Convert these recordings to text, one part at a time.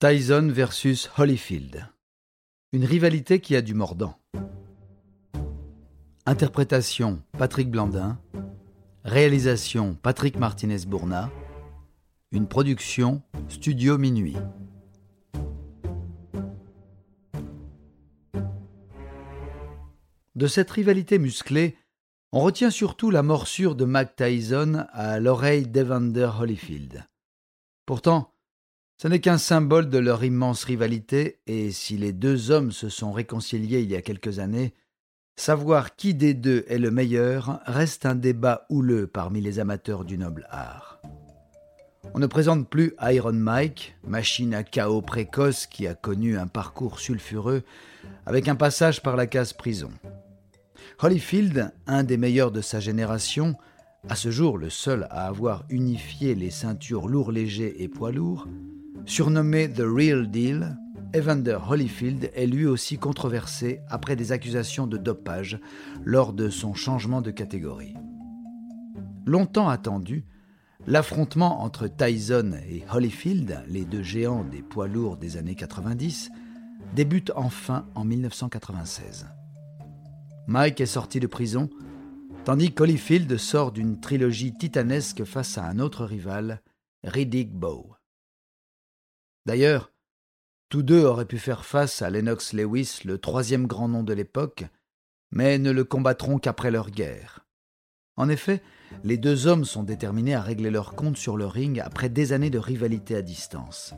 Tyson versus Holyfield. Une rivalité qui a du mordant. Interprétation Patrick Blandin. Réalisation Patrick Martinez-Bourna. Une production Studio Minuit. De cette rivalité musclée, on retient surtout la morsure de Mac Tyson à l'oreille d'Evander Holyfield. Pourtant, ce n'est qu'un symbole de leur immense rivalité, et si les deux hommes se sont réconciliés il y a quelques années, savoir qui des deux est le meilleur reste un débat houleux parmi les amateurs du noble art. On ne présente plus Iron Mike, machine à chaos précoce qui a connu un parcours sulfureux avec un passage par la case prison. Holyfield, un des meilleurs de sa génération, à ce jour le seul à avoir unifié les ceintures lourds-légers et poids lourds, Surnommé The Real Deal, Evander Holyfield est lui aussi controversé après des accusations de dopage lors de son changement de catégorie. Longtemps attendu, l'affrontement entre Tyson et Holyfield, les deux géants des poids lourds des années 90, débute enfin en 1996. Mike est sorti de prison, tandis qu'Holyfield sort d'une trilogie titanesque face à un autre rival, Riddick Bowe. D'ailleurs, tous deux auraient pu faire face à Lennox Lewis, le troisième grand nom de l'époque, mais ne le combattront qu'après leur guerre. En effet, les deux hommes sont déterminés à régler leur compte sur le ring après des années de rivalité à distance.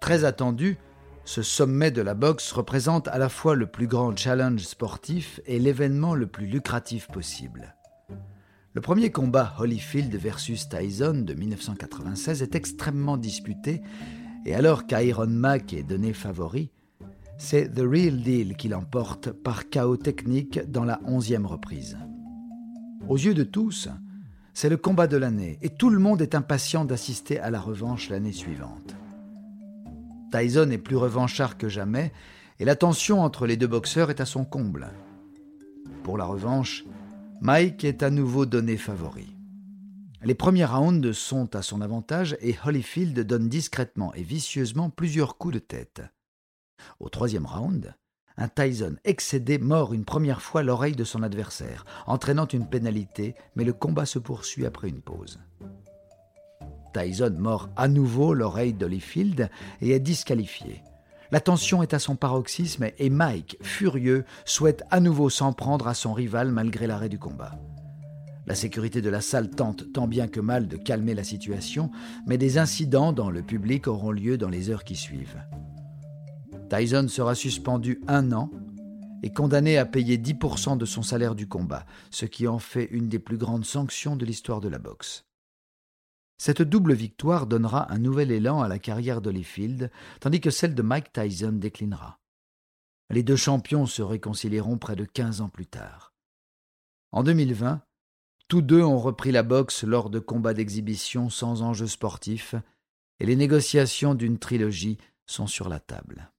Très attendu, ce sommet de la boxe représente à la fois le plus grand challenge sportif et l'événement le plus lucratif possible. Le premier combat Holyfield versus Tyson de 1996 est extrêmement disputé et alors qu'Iron Mac est donné favori, c'est The Real Deal qui l'emporte par chaos technique dans la onzième reprise. Aux yeux de tous, c'est le combat de l'année et tout le monde est impatient d'assister à la revanche l'année suivante. Tyson est plus revanchard que jamais et la tension entre les deux boxeurs est à son comble. Pour la revanche, Mike est à nouveau donné favori. Les premiers rounds sont à son avantage et Holyfield donne discrètement et vicieusement plusieurs coups de tête. Au troisième round, un Tyson excédé mord une première fois l'oreille de son adversaire, entraînant une pénalité, mais le combat se poursuit après une pause. Tyson mord à nouveau l'oreille d'Holyfield et est disqualifié. La tension est à son paroxysme et Mike, furieux, souhaite à nouveau s'en prendre à son rival malgré l'arrêt du combat. La sécurité de la salle tente tant bien que mal de calmer la situation, mais des incidents dans le public auront lieu dans les heures qui suivent. Tyson sera suspendu un an et condamné à payer 10% de son salaire du combat, ce qui en fait une des plus grandes sanctions de l'histoire de la boxe. Cette double victoire donnera un nouvel élan à la carrière d'Holyfield, tandis que celle de Mike Tyson déclinera. Les deux champions se réconcilieront près de 15 ans plus tard. En 2020, tous deux ont repris la boxe lors de combats d'exhibition sans enjeu sportif, et les négociations d'une trilogie sont sur la table.